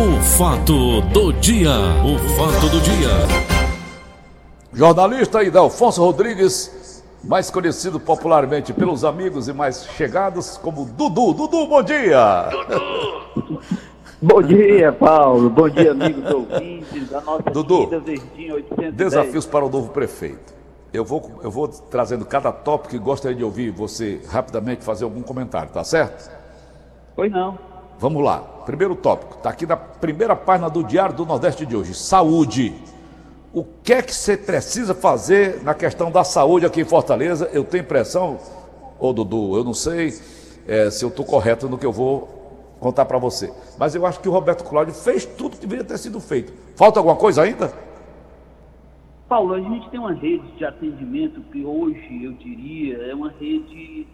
O fato do dia, o fato do dia. Jornalista Idelfonso Rodrigues, mais conhecido popularmente pelos amigos e mais chegados como Dudu. Dudu, bom dia! Dudu! Bom dia, Paulo. Bom dia, amigos ouvintes da nossa Dudu, Verdinha 810. Desafios para o novo prefeito. Eu vou, eu vou trazendo cada tópico e gostaria de ouvir você rapidamente fazer algum comentário, tá certo? Pois não. Vamos lá. Primeiro tópico, está aqui na primeira página do Diário do Nordeste de hoje. Saúde. O que é que você precisa fazer na questão da saúde aqui em Fortaleza? Eu tenho impressão, ô Dudu, eu não sei é, se eu estou correto no que eu vou contar para você. Mas eu acho que o Roberto Cláudio fez tudo que deveria ter sido feito. Falta alguma coisa ainda? Paulo, a gente tem uma rede de atendimento que hoje, eu diria, é uma rede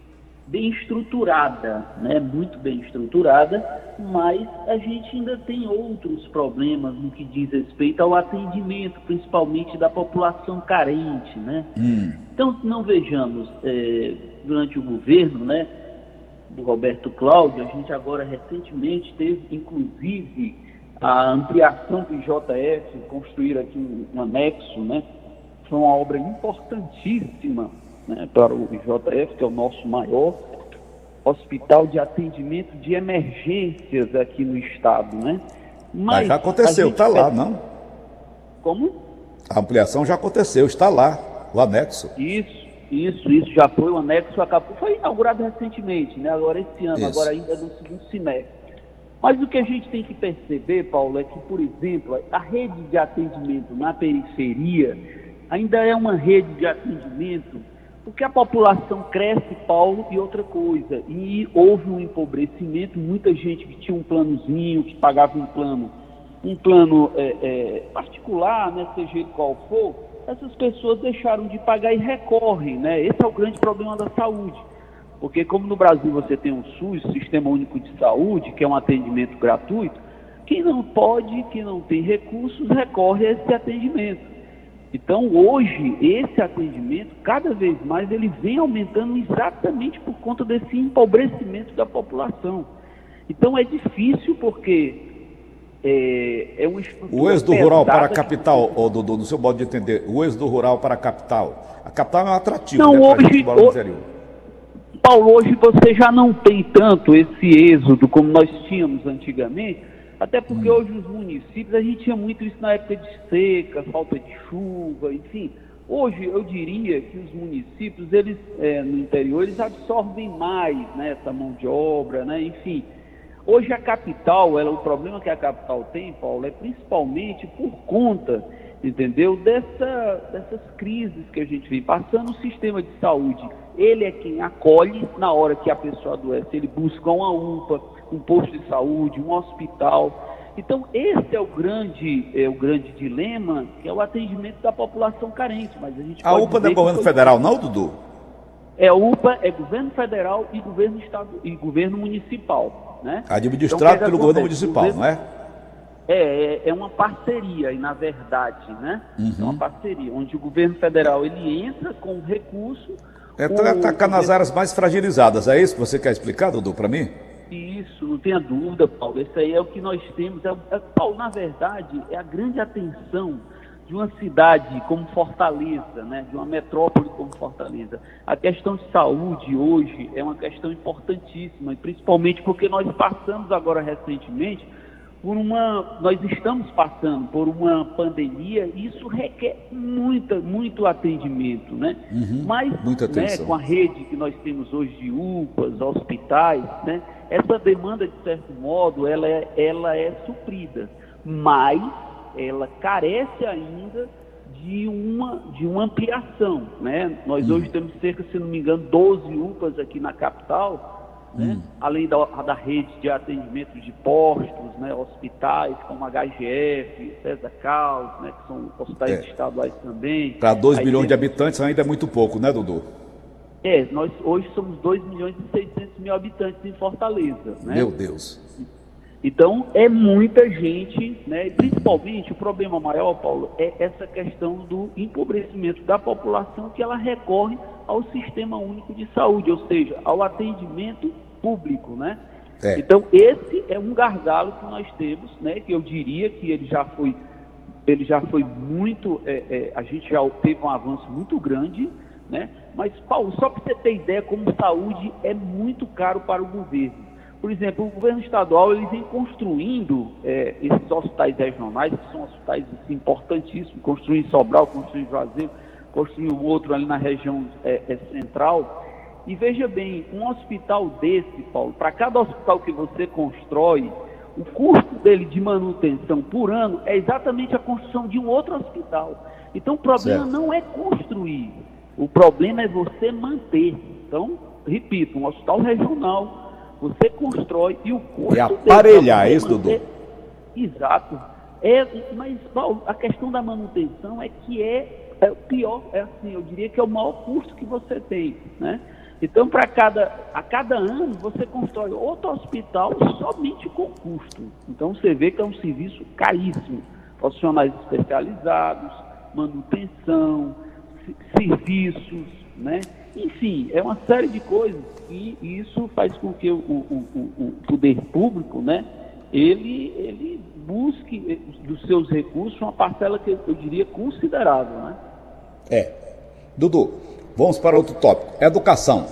bem estruturada, né? muito bem estruturada, mas a gente ainda tem outros problemas no que diz respeito ao atendimento, principalmente da população carente. Né? Hum. Então, não vejamos, é, durante o governo, né, do Roberto Cláudio, a gente agora recentemente teve, inclusive, a ampliação do IJF, construir aqui um, um anexo, né? Foi uma obra importantíssima né, para o IJF, que é o nosso maior hospital de atendimento de emergências aqui no estado, né? Mas, Mas já aconteceu, está lá, não? Como? A ampliação já aconteceu, está lá, o anexo. Isso, isso, isso já foi, o anexo acabou, foi inaugurado recentemente, né? Agora esse ano, isso. agora ainda no segundo semestre. Mas o que a gente tem que perceber, Paulo, é que, por exemplo, a rede de atendimento na periferia ainda é uma rede de atendimento porque a população cresce, Paulo, e outra coisa. E houve um empobrecimento, muita gente que tinha um planozinho, que pagava um plano, um plano é, é, particular, né, seja qual for, essas pessoas deixaram de pagar e recorrem, né? Esse é o grande problema da saúde. Porque como no Brasil você tem o SUS, Sistema Único de Saúde, que é um atendimento gratuito, quem não pode, quem não tem recursos, recorre a esse atendimento. Então, hoje, esse atendimento, cada vez mais, ele vem aumentando exatamente por conta desse empobrecimento da população. Então, é difícil porque é, é uma estrutura. O êxodo rural para a capital, que... oh, Dudu, no seu modo de entender, o êxodo rural para a capital. A capital é um atrativo, não, né, hoje, hoje Paulo, hoje você já não tem tanto esse êxodo como nós tínhamos antigamente, até porque hum. hoje os municípios, a gente tinha muito isso na época de seca, falta de chuva, enfim. Hoje eu diria que os municípios, eles é, no interior, eles absorvem mais né, essa mão de obra, né, enfim. Hoje a capital, ela, o problema que a capital tem, Paulo, é principalmente por conta, entendeu, Dessa, dessas crises que a gente vem passando. O sistema de saúde, ele é quem acolhe na hora que a pessoa adoece, ele busca uma UPA, um posto de saúde, um hospital. Então, esse é o grande, é o grande dilema, que é o atendimento da população carente. Mas a gente a UPA não é governo federal, não, Dudu? É UPA, é governo federal e governo estado e governo municipal, né? Administrado então, pelo governo municipal, governo, não é? é? É, é uma parceria, e na verdade, né? Uhum. É uma parceria, onde o governo federal ele entra com recurso. É para atacar nas áreas mais fragilizadas, é isso que você quer explicar, Dudu, para mim? Isso, não tenha dúvida, Paulo. Isso aí é o que nós temos. É, é, Paulo, na verdade, é a grande atenção de uma cidade como Fortaleza, né, de uma metrópole como Fortaleza. A questão de saúde hoje é uma questão importantíssima, principalmente porque nós passamos agora recentemente por uma, nós estamos passando por uma pandemia e isso requer muita, muito atendimento, né? Uhum, Mas, né, com a rede que nós temos hoje de UPAs, hospitais, né? Essa demanda, de certo modo, ela é, ela é suprida, mas ela carece ainda de uma, de uma ampliação. Né? Nós hum. hoje temos cerca, se não me engano, 12 UPAs aqui na capital, né? hum. além da, da rede de atendimento de postos, né? hospitais como HGF, César Carlos, né? que são hospitais é. estaduais também. Para 2 milhões de habitantes ainda é muito pouco, né, Dudu? É, nós hoje somos 2 milhões e 600 mil habitantes em Fortaleza. Né? Meu Deus. Então, é muita gente, né? principalmente o problema maior, Paulo, é essa questão do empobrecimento da população que ela recorre ao Sistema Único de Saúde, ou seja, ao atendimento público. Né? É. Então, esse é um gargalo que nós temos, né, que eu diria que ele já foi, ele já foi muito, é, é, a gente já teve um avanço muito grande, né, mas, Paulo, só para você ter ideia, como saúde é muito caro para o governo. Por exemplo, o governo estadual ele vem construindo é, esses hospitais regionais, que são hospitais assim, importantíssimos, construindo em Sobral, construindo em Juazeiro, construindo outro ali na região é, é, central. E veja bem, um hospital desse, Paulo, para cada hospital que você constrói, o custo dele de manutenção por ano é exatamente a construção de um outro hospital. Então o problema certo. não é construir, o problema é você manter. Então, repito, um hospital regional você constrói e o custo. E aparelhar, é isso, Dudu? Exato. É, mas, Paulo, a questão da manutenção é que é, é o pior, é assim, eu diria que é o maior custo que você tem, né? Então, para cada, a cada ano, você constrói outro hospital somente com custo. Então, você vê que é um serviço caríssimo. Profissionais especializados, manutenção, serviços, né? Enfim, é uma série de coisas e isso faz com que o, o, o, o poder público, né, ele, ele busque dos seus recursos uma parcela que eu diria considerável, né? É. Dudu, vamos para outro tópico. Educação.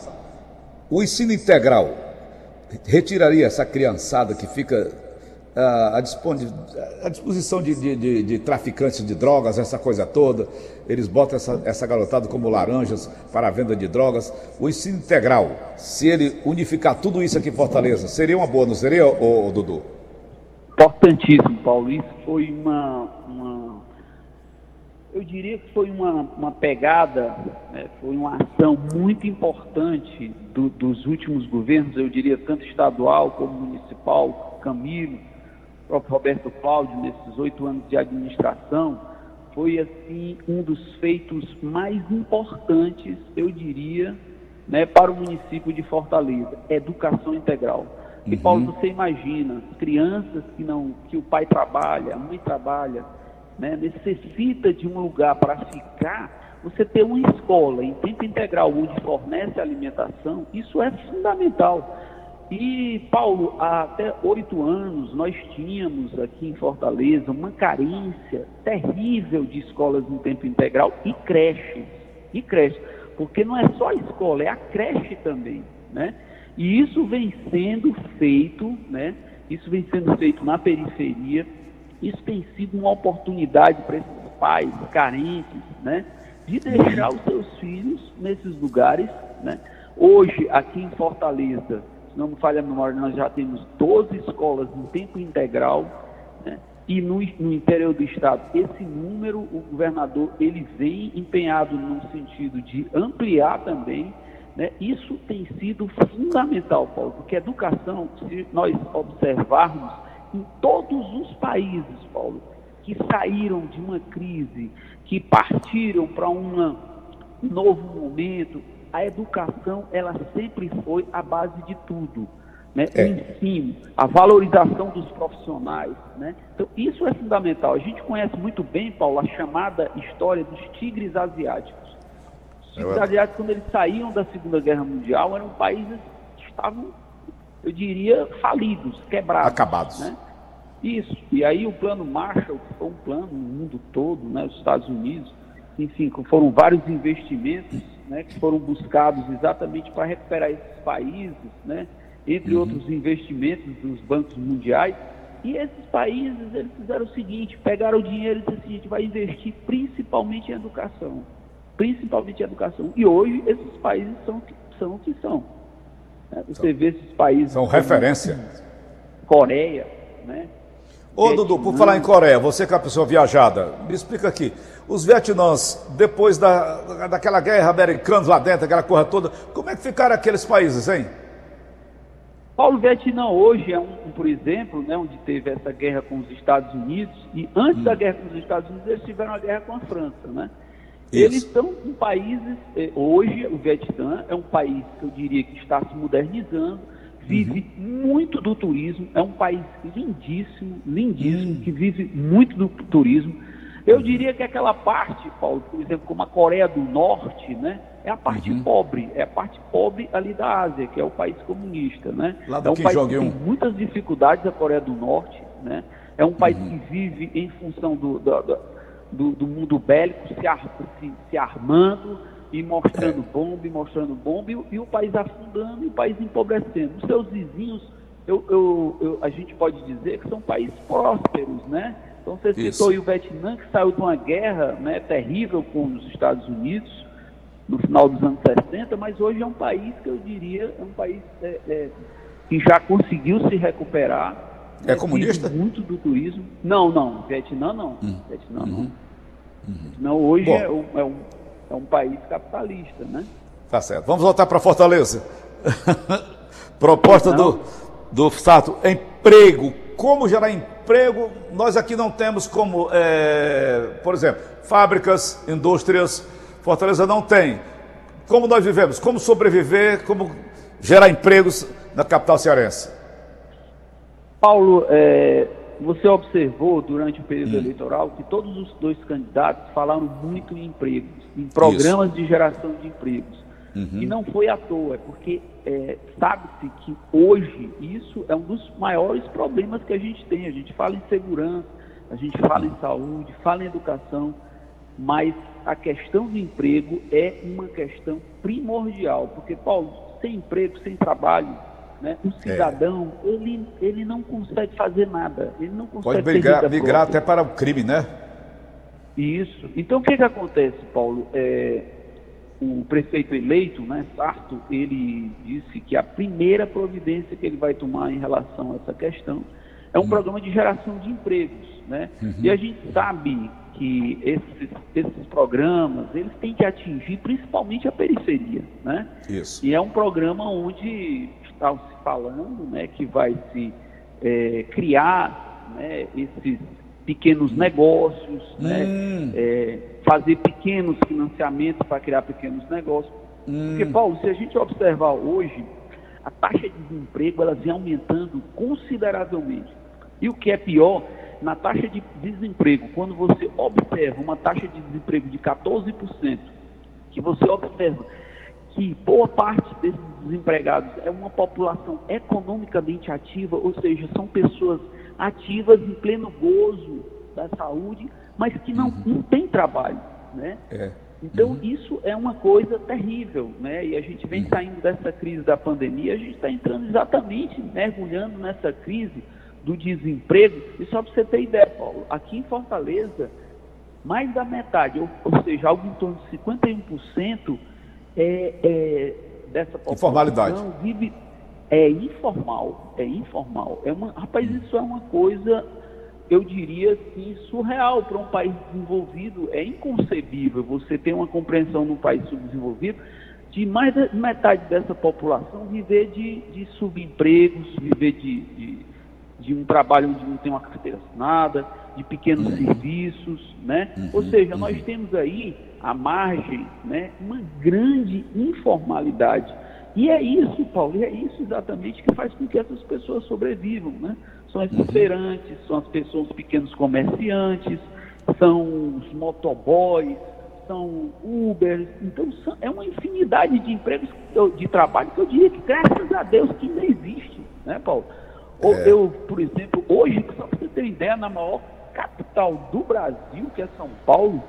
O ensino integral retiraria essa criançada que fica à, disposição de, de, de, de, traficantes de drogas, essa coisa toda. Eles botam essa, essa garotada como laranjas para a venda de drogas. O ensino integral, se ele unificar tudo isso aqui em Fortaleza, seria uma boa, não seria, ô, ô, Dudu? Importantíssimo, Paulo. Isso foi uma, uma eu diria que foi uma, uma pegada, né, foi uma ação muito importante do, dos últimos governos, eu diria tanto estadual como municipal, Camilo, próprio Roberto Cláudio, nesses oito anos de administração, foi assim um dos feitos mais importantes, eu diria, né, para o município de Fortaleza, educação integral. E uhum. Paulo, você imagina, crianças que não, que o pai trabalha, a mãe trabalha, né, necessita de um lugar para ficar, você ter uma escola em tempo integral onde fornece alimentação, isso é fundamental. E, Paulo, até oito anos nós tínhamos aqui em Fortaleza uma carência terrível de escolas em tempo integral e creches. E creches. Porque não é só a escola, é a creche também. Né? E isso vem sendo feito, né? Isso vem sendo feito na periferia. Isso tem sido uma oportunidade para esses pais carentes, né? De deixar os seus filhos nesses lugares, né? Hoje, aqui em Fortaleza, se não me falha a memória, nós já temos 12 escolas em tempo integral, né? e no, no, interior do estado, esse número, o governador, ele vem empenhado no sentido de ampliar também, né? isso tem sido fundamental, Paulo, porque a educação, se nós observarmos, em todos os países, Paulo, que saíram de uma crise, que partiram para um novo momento, a educação ela sempre foi a base de tudo. Né? É. O ensino, a valorização dos profissionais. Né? Então, isso é fundamental. A gente conhece muito bem, Paulo, a chamada história dos tigres asiáticos. Os tigres é asiáticos, quando eles saíam da Segunda Guerra Mundial, eram países que estavam, eu diria, falidos, quebrados. Acabados. Né? Isso. E aí o plano Marshall, que foi um plano no mundo todo, né? os Estados Unidos, enfim, foram vários investimentos né, que foram buscados exatamente para recuperar esses países, né, entre uhum. outros investimentos dos bancos mundiais. E esses países eles fizeram o seguinte: pegaram o dinheiro e disseram assim, a gente vai investir principalmente em educação. Principalmente em educação. E hoje esses países são, são o que são. Né? Você vê esses países. São referência. Coreia, né? Ô, Dudu, por falar em Coreia, você que é uma pessoa viajada, me explica aqui. Os vietnãs, depois da, daquela guerra americana lá dentro, aquela coisa toda, como é que ficaram aqueles países, hein? Paulo, Vietnã hoje é um, por exemplo, né, onde teve essa guerra com os Estados Unidos, e antes hum. da guerra com os Estados Unidos, eles tiveram a guerra com a França, né? Isso. Eles são um países, eh, hoje o Vietnã é um país que eu diria que está se modernizando, vive uhum. muito do turismo, é um país lindíssimo, lindíssimo, uhum. que vive muito do turismo. Eu diria que aquela parte, Paulo, por exemplo, como a Coreia do Norte, né? É a parte uhum. pobre, é a parte pobre ali da Ásia, que é o país comunista, né? Lá do é um país que tem muitas dificuldades, a Coreia do Norte, né? É um país uhum. que vive em função do, do, do, do mundo bélico, se, ar, se, se, armando e mostrando é. bomba, e mostrando bomba, e, e, o país afundando e o país empobrecendo. Os seus vizinhos, eu, eu, eu, a gente pode dizer que são países prósperos, né? Então você Isso. citou aí o Vietnã, que saiu de uma guerra né, terrível com os Estados Unidos no final dos anos 60, mas hoje é um país que eu diria, é um país é, é, que já conseguiu se recuperar. É né, comunista? Muito do turismo. Não, não. Vietnã não. Hum. Vietnã uhum. não. Uhum. Não, hoje é um, é, um, é um país capitalista, né? Tá certo. Vamos voltar para Fortaleza. Proposta do, do Sato, emprego. Como gerar emprego? Nós aqui não temos como, é, por exemplo, fábricas, indústrias. Fortaleza não tem. Como nós vivemos? Como sobreviver? Como gerar empregos na capital cearense? Paulo, é, você observou durante o período hum. eleitoral que todos os dois candidatos falaram muito em empregos, em programas Isso. de geração de empregos. Uhum. E não foi à toa, é porque é, sabe-se que hoje isso é um dos maiores problemas que a gente tem. A gente fala em segurança, a gente fala em saúde, fala em educação, mas a questão do emprego é uma questão primordial, porque, Paulo, sem emprego, sem trabalho, né? O cidadão, é. ele, ele não consegue fazer nada. Ele não consegue Pode migrar, migrar até para o crime, né? Isso. Então, o que, que acontece, Paulo? É, o prefeito eleito, né, Sarto, ele disse que a primeira providência que ele vai tomar em relação a essa questão é um uhum. programa de geração de empregos, né? Uhum. E a gente sabe que esses, esses programas, eles têm que atingir principalmente a periferia, né? Isso. E é um programa onde está se falando, né, que vai se é, criar né, esses pequenos negócios, né, hum. né, é, fazer pequenos financiamentos para criar pequenos negócios. Hum. Porque, Paulo, se a gente observar hoje, a taxa de desemprego ela vem aumentando consideravelmente. E o que é pior, na taxa de desemprego, quando você observa uma taxa de desemprego de 14%, que você observa que boa parte desses desempregados é uma população economicamente ativa, ou seja, são pessoas ativas em pleno gozo da saúde, mas que não, uhum. não têm trabalho, né? É. Então uhum. isso é uma coisa terrível, né? E a gente vem uhum. saindo dessa crise da pandemia, a gente está entrando exatamente, mergulhando nessa crise do desemprego. E só para você ter ideia, Paulo, aqui em Fortaleza, mais da metade, ou, ou seja, algo em torno de 51% é, é, dessa população Informalidade. vive é informal, é informal. É uma, rapaz, isso é uma coisa, eu diria assim, surreal para um país desenvolvido. É inconcebível você ter uma compreensão num país subdesenvolvido de mais da metade dessa população viver de, de subempregos, viver de, de, de, um trabalho onde não tem uma carteira assinada, de pequenos uhum. serviços, né? Uhum. Ou seja, nós uhum. temos aí à margem, né, uma grande informalidade. E é isso, Paulo, e é isso exatamente que faz com que essas pessoas sobrevivam, né? São esses uhum. feirantes, são as pessoas, os pequenos comerciantes, são os motoboys, são Uber, então são, é uma infinidade de empregos de trabalho que eu diria que graças a Deus que ainda existe, né, Paulo? Ou é. eu, por exemplo, hoje, só para você ter ideia, na maior capital do Brasil, que é São Paulo,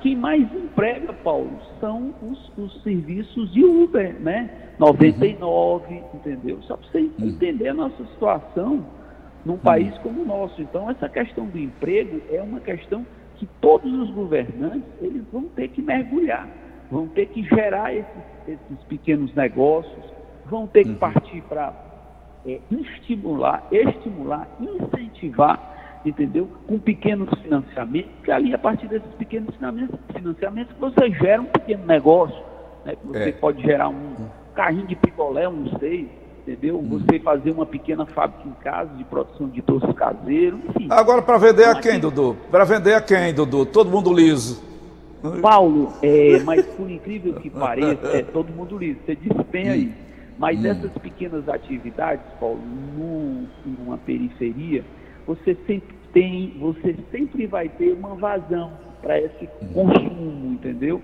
quem mais emprega, Paulo, são os, os serviços de Uber, né? 99, uhum. entendeu? Só para você uhum. entender a nossa situação num uhum. país como o nosso. Então, essa questão do emprego é uma questão que todos os governantes eles vão ter que mergulhar, vão ter que gerar esses, esses pequenos negócios, vão ter que uhum. partir para é, estimular, estimular, incentivar entendeu? Com pequenos financiamentos, que ali a partir desses pequenos financiamentos você gera um pequeno negócio, né? Você é. pode gerar um carrinho de picolé, um sei, entendeu? Hum. Você fazer uma pequena fábrica em casa de produção de doces caseiros, enfim. Agora para vender a quem, Dudu? Para vender a quem, Dudu? Todo mundo liso. Paulo, é, mas por incrível que pareça, é todo mundo liso. Você disse bem aí. Mas hum. essas pequenas atividades, Paulo, numa periferia, você sempre tem, você sempre vai ter uma vazão para esse consumo, entendeu?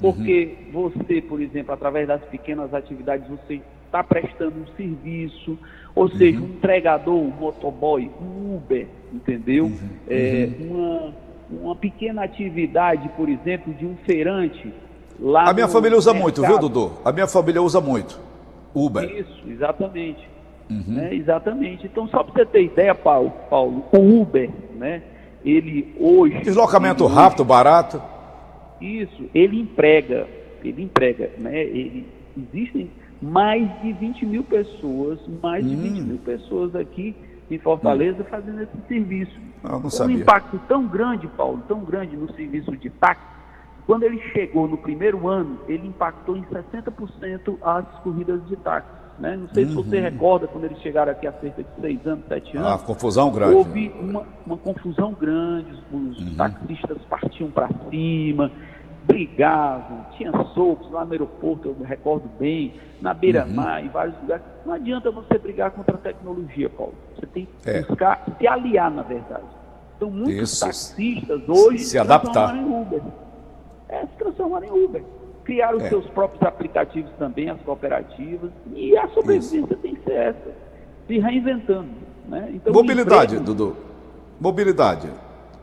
Porque uhum. você, por exemplo, através das pequenas atividades, você está prestando um serviço, ou seja, uhum. um entregador, um motoboy, um Uber, entendeu? Uhum. É, uma, uma pequena atividade, por exemplo, de um feirante lá A minha família usa mercado. muito, viu, Dudu? A minha família usa muito. Uber. Isso, exatamente. Uhum. Né, exatamente. Então, só para você ter ideia, Paulo, Paulo, o Uber, né? Ele hoje. Deslocamento ele, rápido, barato. Isso, ele emprega, ele emprega, né? Ele, existem mais de 20 mil pessoas, mais hum. de 20 mil pessoas aqui em Fortaleza hum. fazendo esse serviço. Eu não sabia. Um impacto tão grande, Paulo, tão grande no serviço de táxi, quando ele chegou no primeiro ano, ele impactou em 60% as corridas de táxi. Né? Não sei uhum. se você recorda quando eles chegaram aqui há cerca de seis anos, sete anos. Ah, confusão grande. Houve uma, uma confusão grande, os uhum. taxistas partiam para cima, brigavam, tinha socos lá no aeroporto, eu me recordo bem, na beira-mar, uhum. em vários lugares. Não adianta você brigar contra a tecnologia, Paulo. Você tem que é. buscar se aliar, na verdade. Então, muitos Isso. taxistas hoje se, adaptar. em Uber. É, se transformaram em Uber. Criaram é. seus próprios aplicativos também, as cooperativas. E a sobrevivência Isso. tem que ser essa. Se reinventando. Né? Então, Mobilidade, emprego... Dudu. Mobilidade.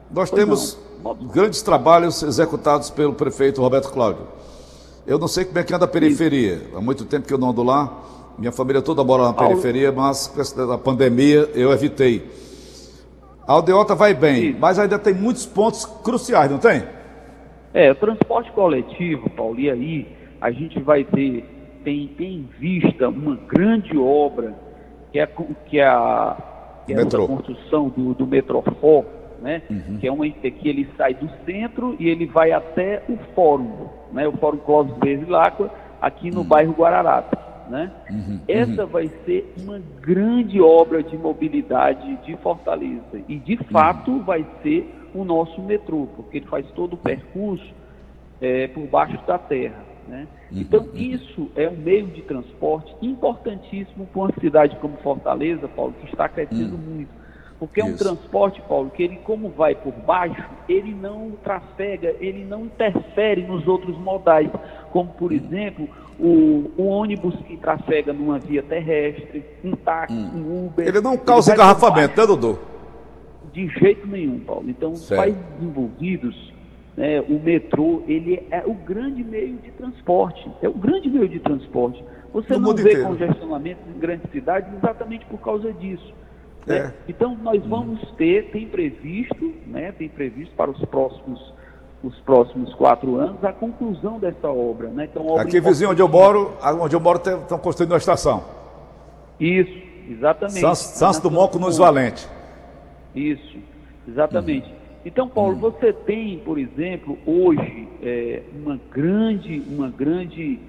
Nós pois temos não. grandes trabalhos executados pelo prefeito Roberto Cláudio. Eu não sei como é que anda a periferia. Há muito tempo que eu não ando lá. Minha família toda mora na Paulo... periferia, mas com a pandemia eu evitei. A aldeota vai bem, mas ainda tem muitos pontos cruciais, não tem? É, o transporte coletivo, Paulo, e aí a gente vai ter, tem, tem em vista uma grande obra, que é, que é a, que é a construção do, do Metrofor, né? Uhum. Que é uma que ele sai do centro e ele vai até o fórum, né? O Fórum Clóvis Bevilacqua, aqui no uhum. bairro Guararapes, né? Uhum. Essa uhum. vai ser uma grande obra de mobilidade de Fortaleza e de fato uhum. vai ser o nosso metrô, porque ele faz todo o percurso é, por baixo da terra. Né? Uhum, então, uhum. isso é um meio de transporte importantíssimo para uma cidade como Fortaleza, Paulo, que está crescendo uhum. muito. Porque é um isso. transporte, Paulo, que ele, como vai por baixo, ele não trafega, ele não interfere nos outros modais, como, por uhum. exemplo, o, o, ônibus que trafega numa via terrestre, um táxi, um Uber. Ele não causa engarrafamento, né, Dudu? De jeito nenhum, Paulo. Então, os países desenvolvidos, né, o metrô, ele é o grande meio de transporte. É o grande meio de transporte. Você no não vê inteiro. congestionamento em grandes cidades exatamente por causa disso. Né? É. Então, nós vamos ter, tem previsto, né, tem previsto para os próximos os próximos quatro anos a conclusão dessa obra, né? Então, obra Aqui vizinho onde eu moro, onde eu moro estão construindo uma estação. Isso, exatamente. Santos Dumont com nos Valente. Isso, exatamente. Uhum. Então, Paulo, uhum. você tem, por exemplo, hoje é, uma grande, uma grande,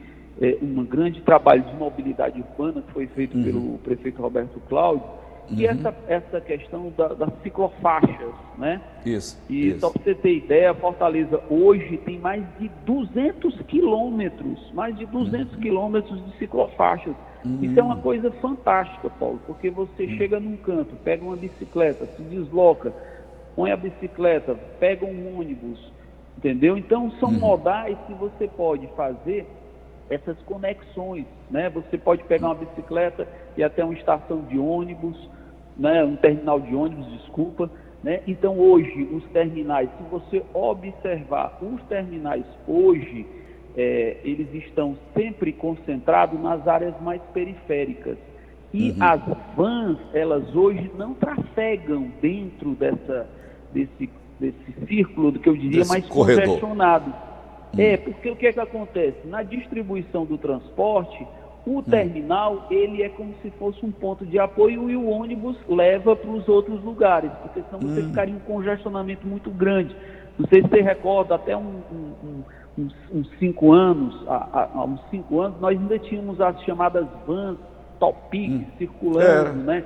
é, um grande trabalho de mobilidade urbana que foi feito uhum. pelo prefeito Roberto Cláudio, e uhum. essa, essa questão da, das ciclofaixas, né? Isso. E isso. só para você ter ideia, Fortaleza hoje tem mais de 200 quilômetros, mais de 200 uhum. quilômetros de ciclofaixas. Uhum. Isso é uma coisa fantástica, Paulo, porque você uhum. chega num canto, pega uma bicicleta, se desloca, põe a bicicleta, pega um ônibus, entendeu? Então são uhum. modais que você pode fazer essas conexões, né? Você pode pegar uma bicicleta e até uma estação de ônibus, né? Um terminal de ônibus, desculpa, né? Então hoje os terminais, se você observar os terminais hoje, é, eles estão sempre concentrados nas áreas mais periféricas. E uhum. as vans, elas hoje não trafegam dentro dessa, desse, desse círculo do que eu diria desse mais corredor. congestionado. É, porque o que é que acontece? Na distribuição do transporte, o hum. terminal, ele é como se fosse um ponto de apoio e o ônibus leva para os outros lugares, porque senão você hum. ficaria em um congestionamento muito grande. Não sei se você recorda, até um, um, um, uns, cinco anos, há, há, uns cinco anos, nós ainda tínhamos as chamadas vans Topic hum. circulando, né?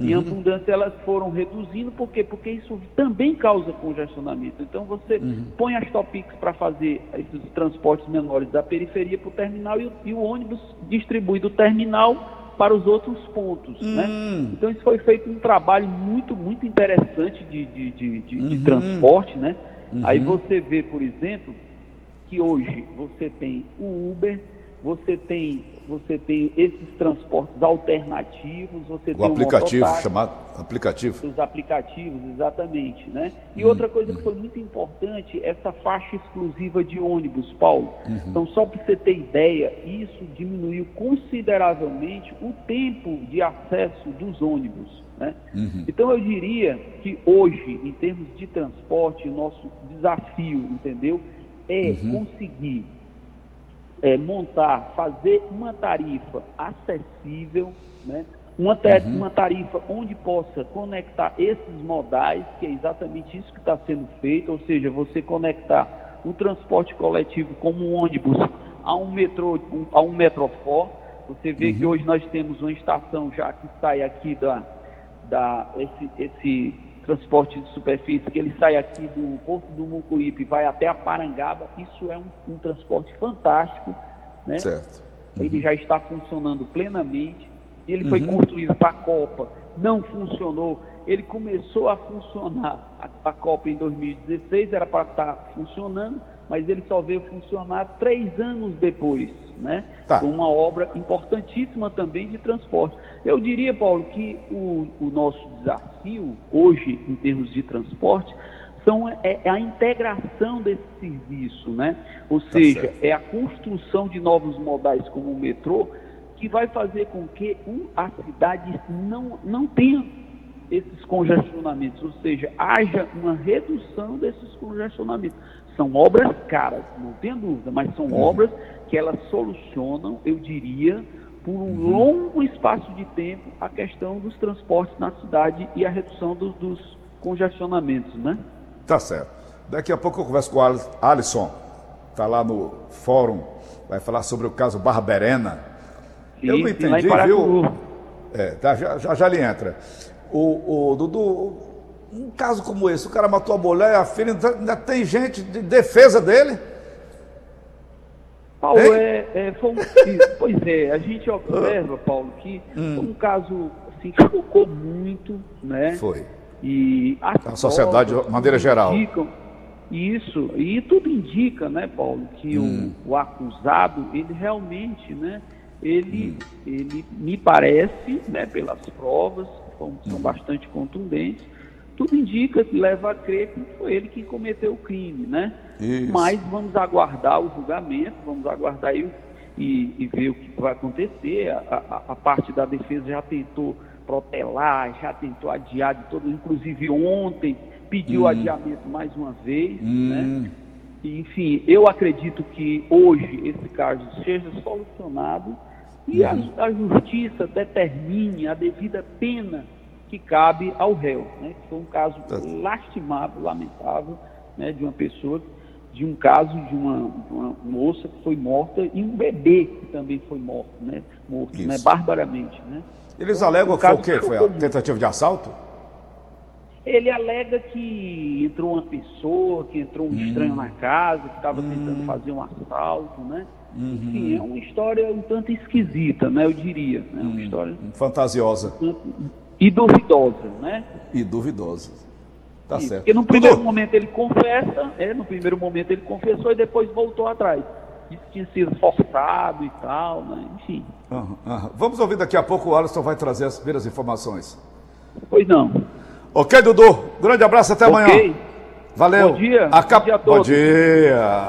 Em uhum. abundância elas foram reduzindo, por quê? Porque isso também causa congestionamento. Então você uhum. põe as topics para fazer esses transportes menores da periferia para o terminal e, e, o ônibus distribui do terminal para os outros pontos. Né? Hum. Então isso foi feito um trabalho muito, muito interessante de, de, de, de- de Uhum. transporte. Né? Aí você vê, por exemplo, que hoje você tem o Uber, você tem, você tem esses transportes alternativos, você O tem aplicativo, mototáxi, chamado aplicativo. os aplicativos, exatamente, né? E outra coisa que foi muito importante, essa faixa exclusiva de ônibus, Paulo. Então, só para você ter ideia, isso diminuiu consideravelmente o tempo de acesso dos ônibus, né? Então, eu diria que hoje, em termos de transporte, o nosso desafio, entendeu? É conseguir é, montar, fazer uma tarifa acessível, né? uma, ta- uma tarifa onde possa conectar esses modais, que é exatamente isso que está sendo feito, ou seja, você conectar o transporte coletivo como um ônibus a um metrô, um- a um metrofor. Você vê que hoje nós temos uma estação já que sai aqui da, da esse, esse transporte de superfície, que ele sai aqui do Porto do Mucuípe e vai até a Parangaba, isso é um, um transporte fantástico, né? Certo. Ele já está funcionando plenamente. Ele foi construído para a Copa, não funcionou. Ele começou a funcionar. A, a Copa em 2016 era para estar funcionando, mas ele só veio funcionar três anos depois, né? Tá. Uma obra importantíssima também de transporte. Eu diria, Paulo, que o, o nosso desafio hoje, em termos de transporte, são, é, é a integração desse serviço, né? Ou seja, certo. é a construção de novos modais como o metrô que vai fazer com que um, a cidade não, não tenha esses congestionamentos, ou seja, haja uma redução desses congestionamentos. São obras caras, não tenha dúvida, mas são obras que elas solucionam, eu diria, por um longo espaço de tempo a questão dos transportes na cidade e a redução dos, dos congestionamentos, né? Tá certo. Daqui a pouco eu converso com o Alisson. Está lá no fórum. Vai falar sobre o caso Barberena. eu Sim, não lá em entendi, viu? É, tá, já, já, já ele entra. O, o Dudu, um caso como esse, o cara matou a mulher, a filha, ainda- tem gente de defesa dele? Paulo, é, é, foi pois é, a gente observa, Paulo, que Hum. foi um caso assim, que chocou muito, né? Foi. E A sociedade, de maneira geral. Indicam, isso, e tudo indica, né, Paulo, que Hum. o, o acusado, ele realmente, né, ele, Hum. ele me parece, né, pelas provas, que são, Hum. são bastante contundentes, tudo indica que leva a crer que foi ele que cometeu o crime, né? Isso. Mas vamos aguardar o julgamento, vamos aguardar o- e, e ver o que vai acontecer. A, a- a parte da defesa já tentou protelar, já tentou adiar de todo, inclusive ontem pediu adiamento mais uma vez, né? E, Enfim, eu acredito que hoje esse caso seja solucionado e a, a justiça determine a devida pena que cabe ao réu, né? Foi um caso lastimável, lamentável, né? De uma pessoa, de um caso de uma, uma moça que foi morta e um bebê que também foi morto, né? Morto, né? Barbaramente, né? Eles alegam O que foi o quê? Foi a tentativa de assalto? Ele alega que entrou uma pessoa, que entrou um estranho na casa, que estava tentando fazer um assalto, né? Enfim, é uma história um tanto esquisita, né? Eu diria, né? Uma história Fantasiosa um tanto- e duvidosa, né? e duvidosa. Tá Isso, certo. Porque no primeiro Dudu, momento ele confessa, é, no primeiro momento ele confessou e depois voltou atrás. Que tinha sido forçado e tal, né? Enfim. aham, aham. Vamos ouvir daqui a pouco, o Alisson vai trazer as primeiras informações. Pois não. Ok, Dudu? Grande abraço, até amanhã. Ok. Valeu. Bom dia. Acab- Bom dia a Bom todos. dia.